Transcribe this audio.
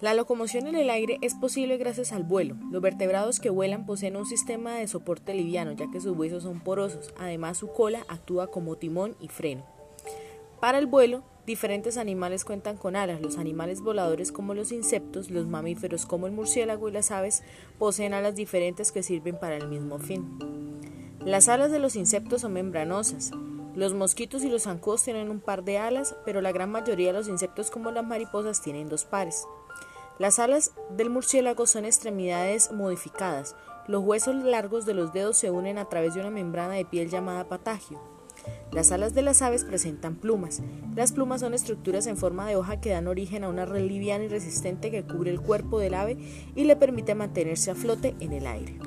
La locomoción en el aire es posible gracias al vuelo. Los vertebrados que vuelan poseen un sistema de soporte liviano, ya que sus huesos son porosos. Además, su cola actúa como timón y freno. Para el vuelo, diferentes animales cuentan con alas. Los animales voladores como los insectos, los mamíferos como el murciélago y las aves poseen alas diferentes que sirven para el mismo fin. Las alas de los insectos son membranosas. Los mosquitos y los zancudos tienen un par de alas, pero la gran mayoría de los insectos como las mariposas tienen dos pares. Las alas del murciélago son extremidades modificadas. Los huesos largos de los dedos se unen a través de una membrana de piel llamada patagio. Las alas de las aves presentan plumas. Las plumas son estructuras en forma de hoja que dan origen a una red liviana y resistente que cubre el cuerpo del ave y le permite mantenerse a flote en el aire.